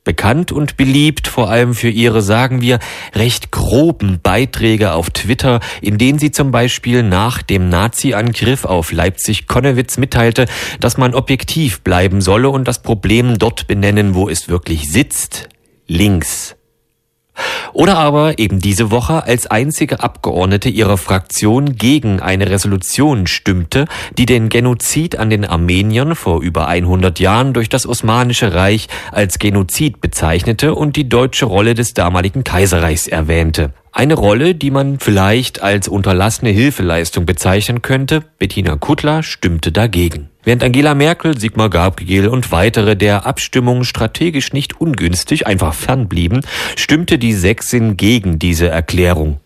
S5: Bekannt und beliebt vor allem für ihre, sagen wir, recht groben Beiträge auf Twitter, in denen sie zum Beispiel nach dem Nazi-Angriff auf Leipzig-Konnewitz mitteilte, dass man objektiv bleiben solle und das Problem dort benennen, wo es wirklich sitzt, links. Oder aber eben diese Woche als einzige Abgeordnete ihrer Fraktion gegen eine Resolution stimmte, die den Genozid an den Armeniern vor über 100 Jahren durch das Osmanische Reich als Genozid bezeichnete und die deutsche Rolle des damaligen Kaiserreichs erwähnte. Eine Rolle, die man vielleicht als unterlassene Hilfeleistung bezeichnen könnte. Bettina Kuttler stimmte dagegen. Während Angela Merkel, Sigmar Gabriel und weitere der Abstimmung strategisch nicht ungünstig einfach fernblieben, stimmte die Sächsin gegen diese Erklärung.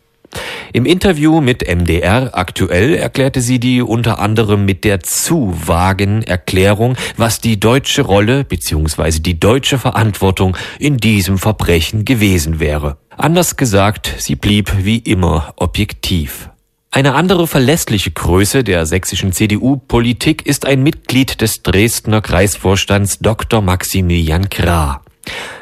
S5: Im Interview mit MDR aktuell erklärte sie die unter anderem mit der zu vagen Erklärung, was die deutsche Rolle bzw. die deutsche Verantwortung in diesem Verbrechen gewesen wäre. Anders gesagt, sie blieb wie immer objektiv. Eine andere verlässliche Größe der sächsischen CDU-Politik ist ein Mitglied des Dresdner Kreisvorstands Dr. Maximilian Krah.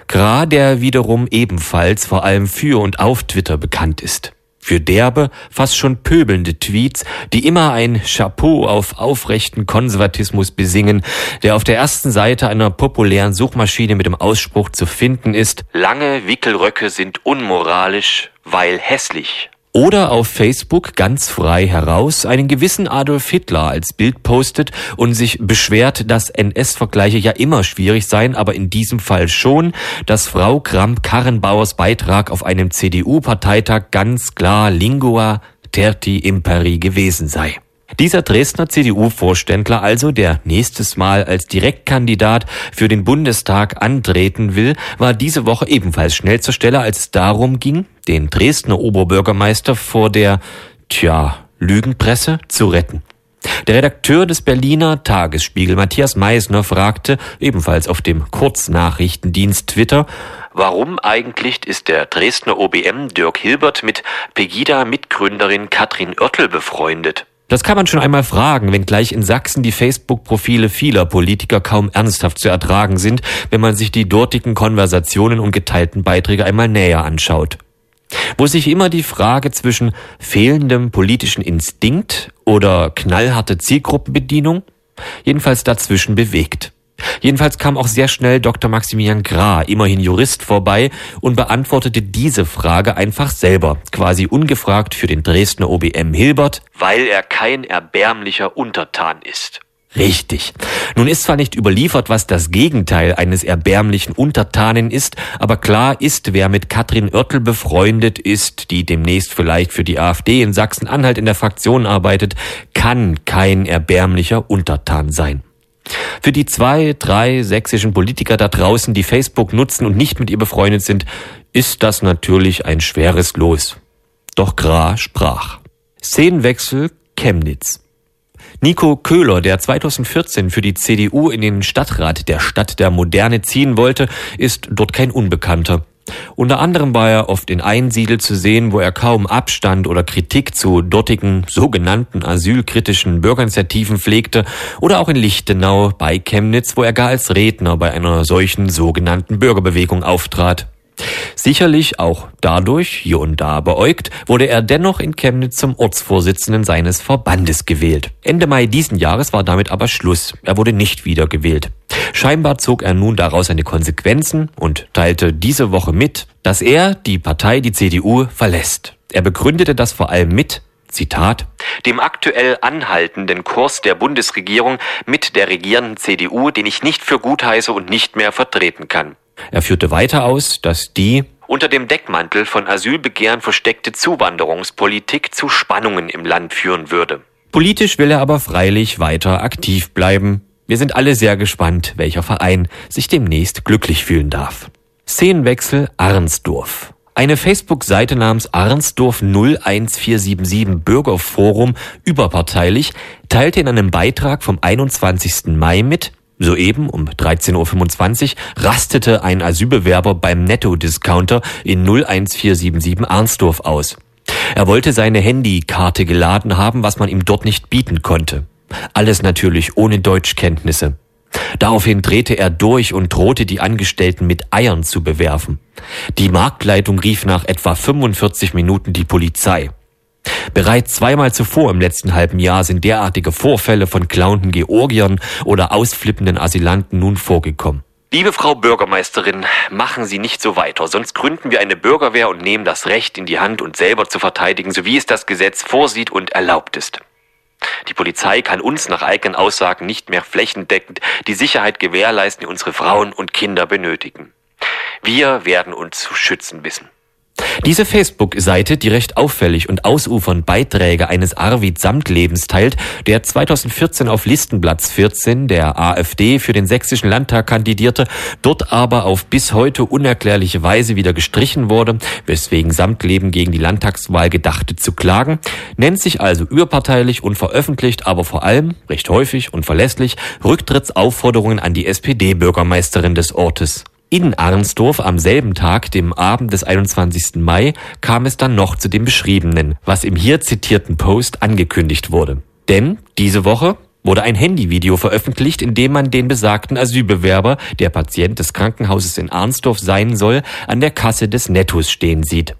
S5: Krah, der wiederum ebenfalls vor allem für und auf Twitter bekannt ist. Für derbe, fast schon pöbelnde Tweets, die immer ein Chapeau auf aufrechten Konservatismus besingen, der auf der ersten Seite einer populären Suchmaschine mit dem Ausspruch zu finden ist, lange Wickelröcke sind unmoralisch, weil hässlich. Oder auf Facebook ganz frei heraus einen gewissen Adolf Hitler als Bild postet und sich beschwert, dass NS-Vergleiche ja immer schwierig seien, aber in diesem Fall schon, dass Frau Kramp-Karrenbauers Beitrag auf einem CDU-Parteitag ganz klar Lingua Terti Imperi gewesen sei. Dieser Dresdner CDU-Vorständler also, der nächstes Mal als Direktkandidat für den Bundestag antreten will, war diese Woche ebenfalls schnell zur Stelle, als es darum ging, den Dresdner Oberbürgermeister vor der, tja, Lügenpresse zu retten. Der Redakteur des Berliner Tagesspiegel Matthias Meisner fragte, ebenfalls auf dem Kurznachrichtendienst Twitter, warum eigentlich ist der Dresdner OBM Dirk Hilbert mit Pegida-Mitgründerin Katrin Oertel befreundet? Das kann man schon einmal fragen, wenngleich in Sachsen die Facebook-Profile vieler Politiker kaum ernsthaft zu ertragen sind, wenn man sich die dortigen Konversationen und geteilten Beiträge einmal näher anschaut. Wo sich immer die Frage zwischen fehlendem politischen Instinkt oder knallharte Zielgruppenbedienung jedenfalls dazwischen bewegt. Jedenfalls kam auch sehr schnell Dr. Maximilian Gra, immerhin Jurist, vorbei und beantwortete diese Frage einfach selber, quasi ungefragt für den Dresdner OBM Hilbert, weil er kein erbärmlicher Untertan ist. Richtig. Nun ist zwar nicht überliefert, was das Gegenteil eines erbärmlichen Untertanen ist, aber klar ist, wer mit Katrin Oertel befreundet ist, die demnächst vielleicht für die AfD in Sachsen-Anhalt in der Fraktion arbeitet, kann kein erbärmlicher Untertan sein. Für die zwei, drei sächsischen Politiker da draußen, die Facebook nutzen und nicht mit ihr befreundet sind, ist das natürlich ein schweres Los. Doch Gra sprach. Szenenwechsel Chemnitz. Nico Köhler, der 2014 für die CDU in den Stadtrat der Stadt der Moderne ziehen wollte, ist dort kein Unbekannter. Unter anderem war er oft in Einsiedel zu sehen, wo er kaum Abstand oder Kritik zu dortigen sogenannten asylkritischen Bürgerinitiativen pflegte, oder auch in Lichtenau bei Chemnitz, wo er gar als Redner bei einer solchen sogenannten Bürgerbewegung auftrat. Sicherlich auch dadurch, hier und da beäugt, wurde er dennoch in Chemnitz zum Ortsvorsitzenden seines Verbandes gewählt. Ende Mai diesen Jahres war damit aber Schluss. Er wurde nicht wiedergewählt. Scheinbar zog er nun daraus seine Konsequenzen und teilte diese Woche mit, dass er die Partei, die CDU, verlässt. Er begründete das vor allem mit, Zitat, dem aktuell anhaltenden Kurs der Bundesregierung mit der regierenden CDU, den ich nicht für gut heiße und nicht mehr vertreten kann. Er führte weiter aus, dass die unter dem Deckmantel von Asylbegehren versteckte Zuwanderungspolitik zu Spannungen im Land führen würde. Politisch will er aber freilich weiter aktiv bleiben. Wir sind alle sehr gespannt, welcher Verein sich demnächst glücklich fühlen darf. Szenenwechsel Arnsdorf. Eine Facebook-Seite namens Arnsdorf 01477 Bürgerforum überparteilich teilte in einem Beitrag vom 21. Mai mit, Soeben um 13.25 Uhr rastete ein Asylbewerber beim Netto-Discounter in 01477 Arnsdorf aus. Er wollte seine Handykarte geladen haben, was man ihm dort nicht bieten konnte. Alles natürlich ohne Deutschkenntnisse. Daraufhin drehte er durch und drohte die Angestellten mit Eiern zu bewerfen. Die Marktleitung rief nach etwa 45 Minuten die Polizei. Bereits zweimal zuvor im letzten halben Jahr sind derartige Vorfälle von clownten Georgiern oder ausflippenden Asylanten nun vorgekommen. Liebe Frau Bürgermeisterin, machen Sie nicht so weiter, sonst gründen wir eine Bürgerwehr und nehmen das Recht in die Hand, uns selber zu verteidigen, so wie es das Gesetz vorsieht und erlaubt ist. Die Polizei kann uns nach eigenen Aussagen nicht mehr flächendeckend die Sicherheit gewährleisten, die unsere Frauen und Kinder benötigen. Wir werden uns zu schützen wissen. Diese Facebook-Seite, die recht auffällig und ausufernd Beiträge eines Arvid Samtlebens teilt, der 2014 auf Listenplatz 14 der AfD für den sächsischen Landtag kandidierte, dort aber auf bis heute unerklärliche Weise wieder gestrichen wurde, weswegen Samtleben gegen die Landtagswahl gedachte zu klagen, nennt sich also überparteilich und veröffentlicht aber vor allem, recht häufig und verlässlich, Rücktrittsaufforderungen an die SPD-Bürgermeisterin des Ortes. In Arnsdorf am selben Tag, dem Abend des 21. Mai, kam es dann noch zu dem beschriebenen, was im hier zitierten Post angekündigt wurde. Denn diese Woche wurde ein Handyvideo veröffentlicht, in dem man den besagten Asylbewerber, der Patient des Krankenhauses in Arnsdorf sein soll, an der Kasse des Nettos stehen sieht.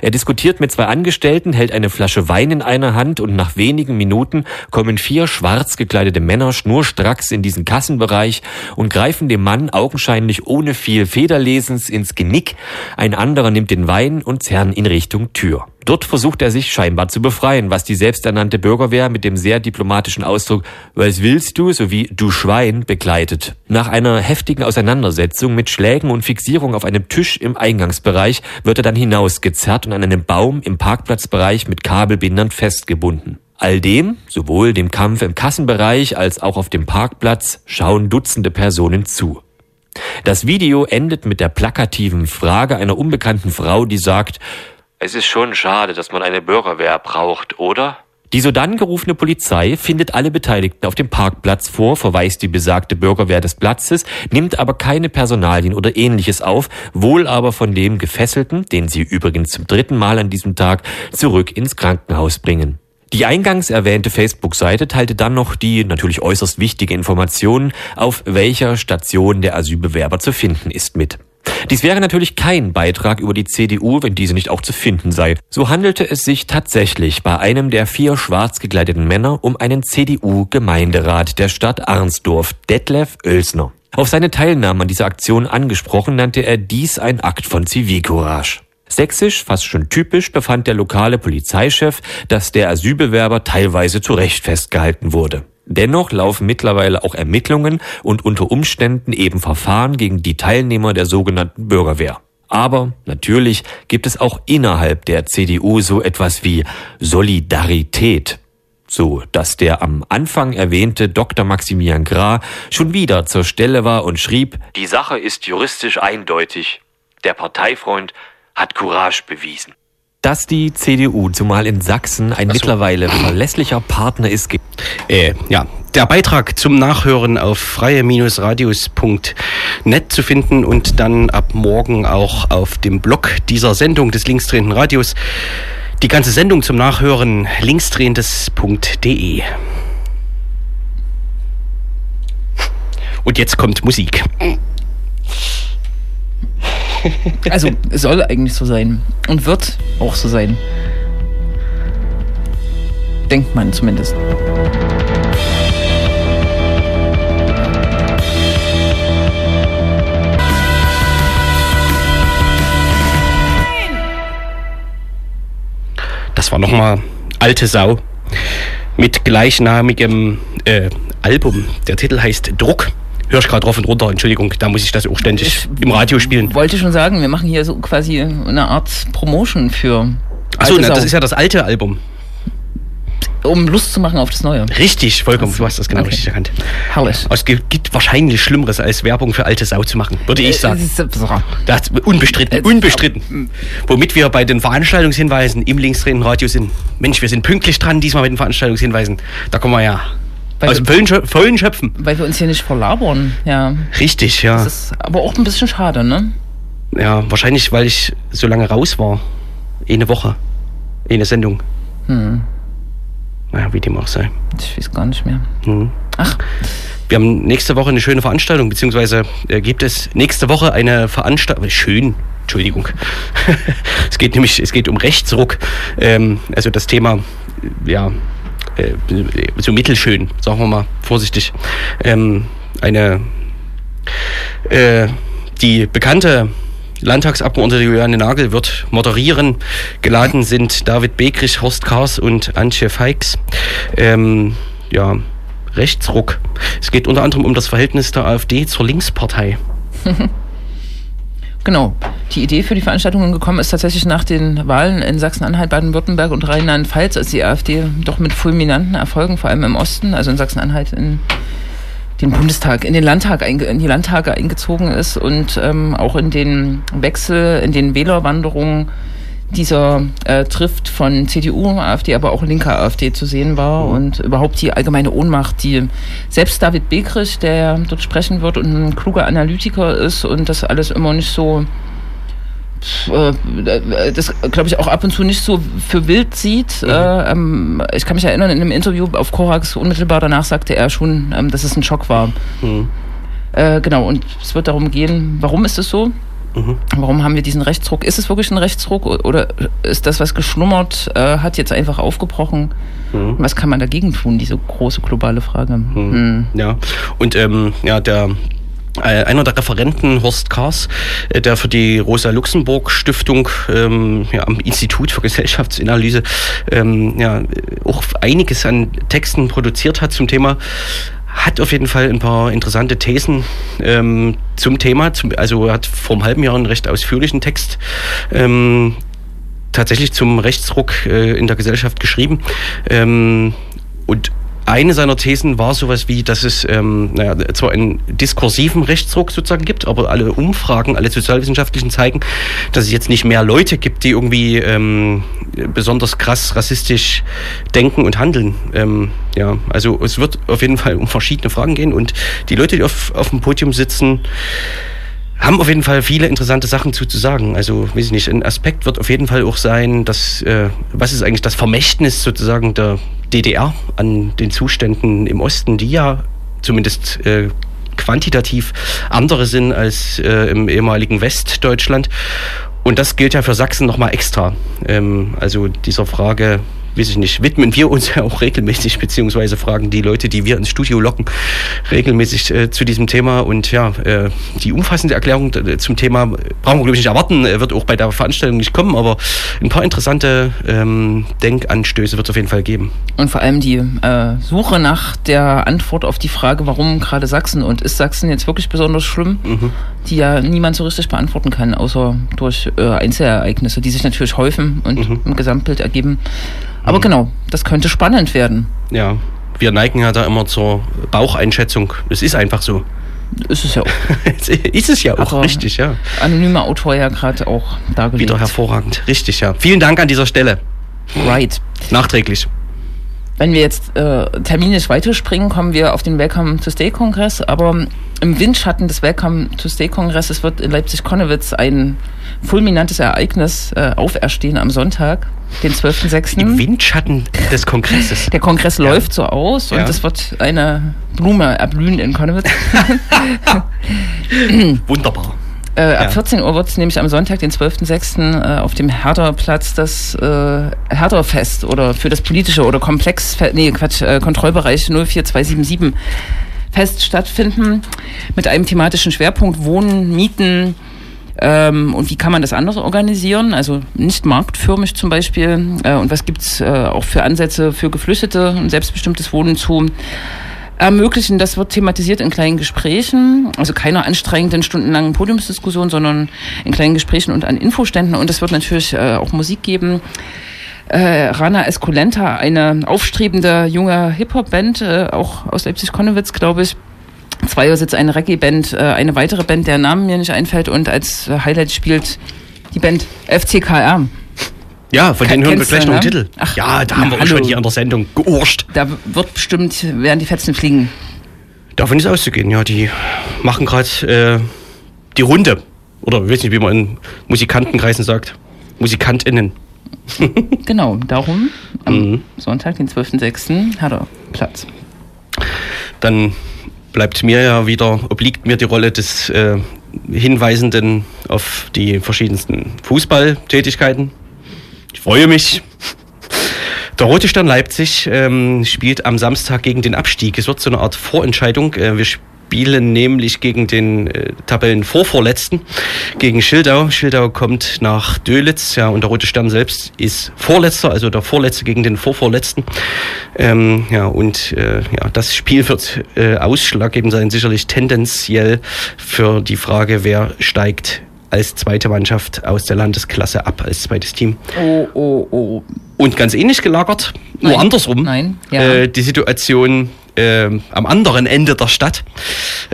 S5: Er diskutiert mit zwei Angestellten, hält eine Flasche Wein in einer Hand und nach wenigen Minuten kommen vier schwarz gekleidete Männer schnurstracks in diesen Kassenbereich und greifen dem Mann augenscheinlich ohne viel Federlesens ins Genick. Ein anderer nimmt den Wein und zerren in Richtung Tür. Dort versucht er sich scheinbar zu befreien, was die selbsternannte Bürgerwehr mit dem sehr diplomatischen Ausdruck Was willst du sowie Du Schwein begleitet. Nach einer heftigen Auseinandersetzung mit Schlägen und Fixierung auf einem Tisch im Eingangsbereich wird er dann hinausgezerrt und an einem Baum im Parkplatzbereich mit Kabelbindern festgebunden. All dem, sowohl dem Kampf im Kassenbereich als auch auf dem Parkplatz, schauen Dutzende Personen zu. Das Video endet mit der plakativen Frage einer unbekannten Frau, die sagt, es ist schon schade, dass man eine Bürgerwehr braucht, oder? Die sodann gerufene Polizei findet alle Beteiligten auf dem Parkplatz vor, verweist die besagte Bürgerwehr des Platzes, nimmt aber keine Personalien oder ähnliches auf, wohl aber von dem Gefesselten, den sie übrigens zum dritten Mal an diesem Tag zurück ins Krankenhaus bringen. Die eingangs erwähnte Facebook-Seite teilte dann noch die natürlich äußerst wichtige Information, auf welcher Station der Asylbewerber zu finden ist mit. Dies wäre natürlich kein Beitrag über die CDU, wenn diese nicht auch zu finden sei. So handelte es sich tatsächlich bei einem der vier schwarz gekleideten Männer um einen CDU-Gemeinderat der Stadt Arnsdorf, Detlef Oelsner. Auf seine Teilnahme an dieser Aktion angesprochen, nannte er dies ein Akt von Zivilcourage. Sächsisch, fast schon typisch, befand der lokale Polizeichef, dass der Asylbewerber teilweise zu Recht festgehalten wurde. Dennoch laufen mittlerweile auch Ermittlungen und unter Umständen eben Verfahren gegen die Teilnehmer der sogenannten Bürgerwehr. Aber natürlich gibt es auch innerhalb der CDU so etwas wie Solidarität. so dass der am Anfang erwähnte Dr. Maximilian Gra schon wieder zur Stelle war und schrieb, die Sache ist juristisch eindeutig. Der Parteifreund hat Courage bewiesen. Dass die CDU, zumal in Sachsen, ein
S1: so.
S5: mittlerweile verlässlicher Partner ist.
S1: Äh, ja, der Beitrag zum Nachhören auf freie-radios.net zu finden und dann ab morgen auch auf dem Blog dieser Sendung des linksdrehenden Radios. Die ganze Sendung zum Nachhören linksdrehendes.de. Und jetzt kommt Musik.
S2: Also es soll eigentlich so sein und wird auch so sein. Denkt man zumindest.
S1: Das war nochmal Alte Sau mit gleichnamigem äh, Album. Der Titel heißt Druck. Hör ich gerade drauf und runter, Entschuldigung, da muss ich das auch ständig ich im Radio spielen.
S2: wollte schon sagen, wir machen hier so quasi eine Art Promotion für.
S1: Achso, das ist ja das alte Album.
S2: Um Lust zu machen auf das Neue.
S1: Richtig, vollkommen. Du hast das genau okay. richtig erkannt.
S2: Herrlich.
S1: Es gibt wahrscheinlich Schlimmeres, als Werbung für alte Sau zu machen, würde ich sagen. Das ist unbestritten, unbestritten. Womit wir bei den Veranstaltungshinweisen im linksdrehenden Radio sind. Mensch, wir sind pünktlich dran diesmal mit den Veranstaltungshinweisen. Da kommen wir ja weil aus vollen, vollen Schöpfen.
S2: Weil wir uns hier nicht verlabern, ja.
S1: Richtig, ja.
S2: Das ist aber auch ein bisschen schade, ne?
S1: Ja, wahrscheinlich, weil ich so lange raus war. Eine Woche. Eine Sendung. Hm. Naja, wie dem auch sei.
S2: Ich weiß gar nicht mehr. Hm. Ach.
S1: Wir haben nächste Woche eine schöne Veranstaltung, beziehungsweise äh, gibt es nächste Woche eine Veranstaltung. Schön, Entschuldigung. es geht nämlich, es geht um Rechtsruck. Ähm, also das Thema, ja, äh, so mittelschön, sagen wir mal vorsichtig. Ähm, eine, äh, die bekannte Landtagsabgeordnete Juliane Nagel wird moderieren. Geladen sind David Begrich, Horst Kars und Antje Feix. Ähm, ja, Rechtsruck. Es geht unter anderem um das Verhältnis der AfD zur Linkspartei.
S2: Genau. Die Idee für die Veranstaltung gekommen ist tatsächlich nach den Wahlen in Sachsen-Anhalt, Baden-Württemberg und Rheinland-Pfalz, als die AfD doch mit fulminanten Erfolgen, vor allem im Osten, also in Sachsen-Anhalt, in den Bundestag, in den Landtag, in die Landtage eingezogen ist und ähm, auch in den Wechsel, in den Wählerwanderungen dieser äh, Trift von CDU, AfD, aber auch linker AfD zu sehen war mhm. und überhaupt die allgemeine Ohnmacht, die selbst David Begrich, der dort sprechen wird und ein kluger Analytiker ist und das alles immer nicht so äh, das glaube ich auch ab und zu nicht so für wild sieht. Mhm. Äh, ähm, ich kann mich erinnern, in einem Interview auf Korax unmittelbar danach sagte er schon, ähm, dass es ein Schock war. Mhm. Äh, genau, und es wird darum gehen, warum ist es so? Mhm. Warum haben wir diesen Rechtsdruck? Ist es wirklich ein Rechtsdruck oder ist das, was geschlummert äh, hat, jetzt einfach aufgebrochen? Mhm. Was kann man dagegen tun, diese große globale Frage? Mhm.
S1: Hm. Ja, und ähm, ja, der äh, einer der Referenten, Horst Kars, äh, der für die Rosa-Luxemburg-Stiftung ähm, ja, am Institut für Gesellschaftsanalyse ähm, ja, auch einiges an Texten produziert hat zum Thema, hat auf jeden Fall ein paar interessante Thesen ähm, zum Thema. Zum, also hat vor einem halben Jahr einen recht ausführlichen Text ähm, tatsächlich zum Rechtsruck äh, in der Gesellschaft geschrieben. Ähm, und eine seiner Thesen war sowas wie, dass es ähm, naja, zwar einen diskursiven Rechtsruck sozusagen gibt, aber alle Umfragen, alle sozialwissenschaftlichen zeigen, dass es jetzt nicht mehr Leute gibt, die irgendwie ähm, besonders krass rassistisch denken und handeln. Ähm, ja, also es wird auf jeden Fall um verschiedene Fragen gehen und die Leute, die auf, auf dem Podium sitzen, haben auf jeden Fall viele interessante Sachen zu, zu sagen. Also, weiß ich nicht, ein Aspekt wird auf jeden Fall auch sein, dass, äh, was ist eigentlich das Vermächtnis sozusagen der DDR an den Zuständen im Osten, die ja zumindest äh, quantitativ andere sind als äh, im ehemaligen Westdeutschland. Und das gilt ja für Sachsen nochmal extra. Ähm, also dieser Frage, weiß ich nicht, widmen wir uns ja auch regelmäßig, beziehungsweise fragen die Leute, die wir ins Studio locken, regelmäßig äh, zu diesem Thema. Und ja, äh, die umfassende Erklärung äh, zum Thema brauchen wir, glaube ich, nicht erwarten, äh, wird auch bei der Veranstaltung nicht kommen, aber ein paar interessante ähm, Denkanstöße wird es auf jeden Fall geben.
S2: Und vor allem die äh, Suche nach der Antwort auf die Frage, warum gerade Sachsen und ist Sachsen jetzt wirklich besonders schlimm, mhm. die ja niemand so richtig beantworten kann, außer durch äh, Einzelereignisse, die sich natürlich häufen und mhm. im Gesamtbild ergeben. Aber genau, das könnte spannend werden.
S1: Ja, wir neigen ja da immer zur Baucheinschätzung. Es ist einfach so.
S2: Ist es ja auch.
S1: ist es ja auch,
S2: Aber
S1: richtig, ja.
S2: Anonymer Autor ja gerade auch dargelegt.
S1: Wieder hervorragend, richtig, ja. Vielen Dank an dieser Stelle.
S2: Right.
S1: Nachträglich.
S2: Wenn wir jetzt äh, terminisch weiterspringen, kommen wir auf den Welcome to Stay Kongress. Aber im Windschatten des Welcome to Stay Kongresses wird in Leipzig-Konnewitz ein fulminantes Ereignis äh, auferstehen am Sonntag, den 12.06.
S1: Im Windschatten des Kongresses.
S2: Der Kongress
S1: Ja.
S2: läuft so aus und
S1: Ja.
S2: es wird eine Blume erblühen in Konnewitz.
S1: Wunderbar.
S2: Äh,
S1: Ja.
S2: Ab 14 Uhr wird es nämlich am Sonntag, den 12.06. Äh, auf dem Herderplatz das äh, Herderfest oder für das politische oder Komplex, nee, Quatsch, äh, Kontrollbereich 04277 Fest stattfinden mit einem thematischen Schwerpunkt Wohnen, Mieten, ähm, und wie kann man das anders organisieren? Also nicht marktförmig zum Beispiel. Äh, und was gibt's äh, auch für Ansätze für Geflüchtete und selbstbestimmtes Wohnen zu ermöglichen? Das wird thematisiert in kleinen Gesprächen, also keiner anstrengenden stundenlangen Podiumsdiskussion, sondern in kleinen Gesprächen und an Infoständen. Und es wird natürlich äh, auch Musik geben. Äh, Rana Esculenta, eine aufstrebende junge Hip-Hop-Band, äh, auch aus Leipzig-Konnewitz, glaube ich. Zweiersitz eine Reggae-Band, äh, eine weitere Band, der Name mir nicht einfällt und als äh, Highlight spielt die Band FCKR.
S1: Ja, von denen hören wir gleich noch einen
S2: ne?
S1: Titel.
S2: Ach,
S1: ja, da haben wir auch
S2: hallo.
S1: schon hier in der Sendung geurscht.
S2: Da wird bestimmt, werden die Fetzen fliegen.
S1: Davon ist auszugehen, ja. Die machen gerade äh, die Runde. Oder ich weiß nicht, wie man in Musikantenkreisen sagt. MusikantInnen.
S2: Genau, darum am
S1: Mhm.
S2: Sonntag, den 12.06. hat er Platz.
S1: Dann bleibt mir ja wieder, obliegt mir die Rolle des äh, Hinweisenden auf die verschiedensten Fußballtätigkeiten. Ich freue mich. Der Rote Stern Leipzig ähm, spielt am Samstag gegen den Abstieg. Es wird so eine Art Vorentscheidung. Äh, wir spielen nämlich gegen den äh, Tabellenvorvorletzten, gegen Schildau. Schildau kommt nach Dölitz, ja, und der Rote Stern selbst ist Vorletzter, also der Vorletzte gegen den Vorvorletzten. Ähm, ja, und äh, ja, das Spiel wird äh, ausschlaggebend sein, sicherlich tendenziell für die Frage, wer steigt als zweite Mannschaft aus der Landesklasse ab, als zweites Team.
S2: Oh, oh, oh.
S1: Und ganz ähnlich gelagert, nur
S2: Nein.
S1: andersrum,
S2: Nein, ja.
S1: äh, die Situation ähm, am anderen Ende der Stadt,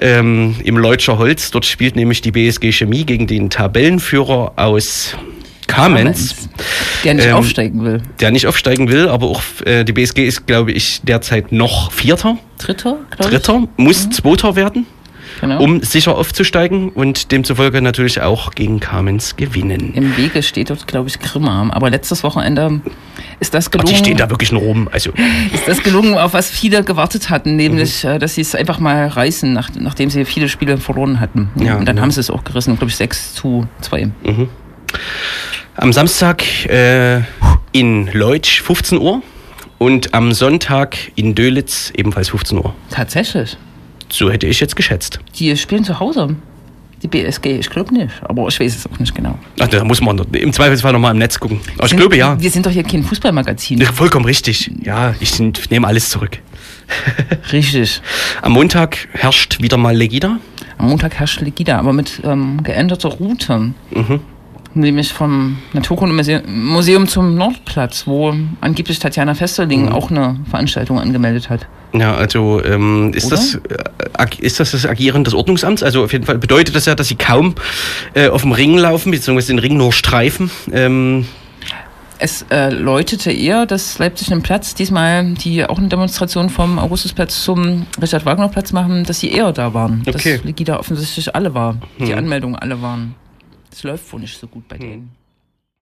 S1: ähm, im Leutscher Holz. Dort spielt nämlich die BSG Chemie gegen den Tabellenführer aus Kamenz,
S2: Der nicht
S1: Ähm,
S2: aufsteigen will.
S1: der nicht aufsteigen will, aber auch äh, die BSG ist, glaube ich, derzeit noch Vierter,
S2: Dritter, glaube ich.
S1: Dritter, muss Zweiter werden,
S2: Genau.
S1: um sicher aufzusteigen und demzufolge natürlich auch gegen Kamenz gewinnen.
S2: Im Wege steht dort, glaube ich, Grimma. Aber letztes Wochenende ist das
S1: Ach,
S2: gelungen.
S1: die stehen da wirklich nur rum. Also,
S2: ist das gelungen, auf was viele gewartet hatten, nämlich, äh, dass sie es einfach mal reißen, nach, nachdem sie viele Spiele verloren hatten.
S1: Ja,
S2: und dann
S1: ja.
S2: haben sie es auch gerissen, glaube ich, 6 zu 2.
S1: Am Samstag äh, in Leutsch 15 Uhr und am Sonntag in Dölitz ebenfalls 15 Uhr.
S2: Tatsächlich.
S1: So hätte ich jetzt geschätzt.
S2: Die spielen zu Hause. Die BSG, ich glaube nicht, aber ich weiß es auch nicht genau.
S1: Ach, da muss man im Zweifelsfall nochmal im Netz gucken. Aber ich glaube ja.
S2: Wir sind doch hier kein Fußballmagazin.
S1: Ja, Vollkommen richtig. Ja, ich sind- nehme alles zurück.
S2: Richtig.
S1: Am Montag herrscht wieder mal Legida.
S2: Am Montag herrscht Legida, aber mit ähm, geänderter Route.
S1: Mhm.
S2: Nämlich vom Naturkundemuseum Museum zum Nordplatz, wo angeblich Tatjana Festerling
S1: Mhm.
S2: auch eine Veranstaltung angemeldet hat.
S1: Ja, also ähm, ist,
S2: Oder?
S1: das, äh, ist das das Agieren des Ordnungsamts? Also auf jeden Fall bedeutet das ja, dass sie kaum äh, auf dem Ring laufen, beziehungsweise den Ring nur streifen. Ähm,
S2: Es äh, läutete eher, dass Leipzig einen Platz, diesmal die auch eine Demonstration vom Augustusplatz zum Richard-Wagner-Platz machen, dass sie eher da waren.
S1: Okay.
S2: Dass Legida offensichtlich alle war. Die
S1: Hm.
S2: Anmeldungen alle waren. Es läuft wohl nicht so gut bei denen.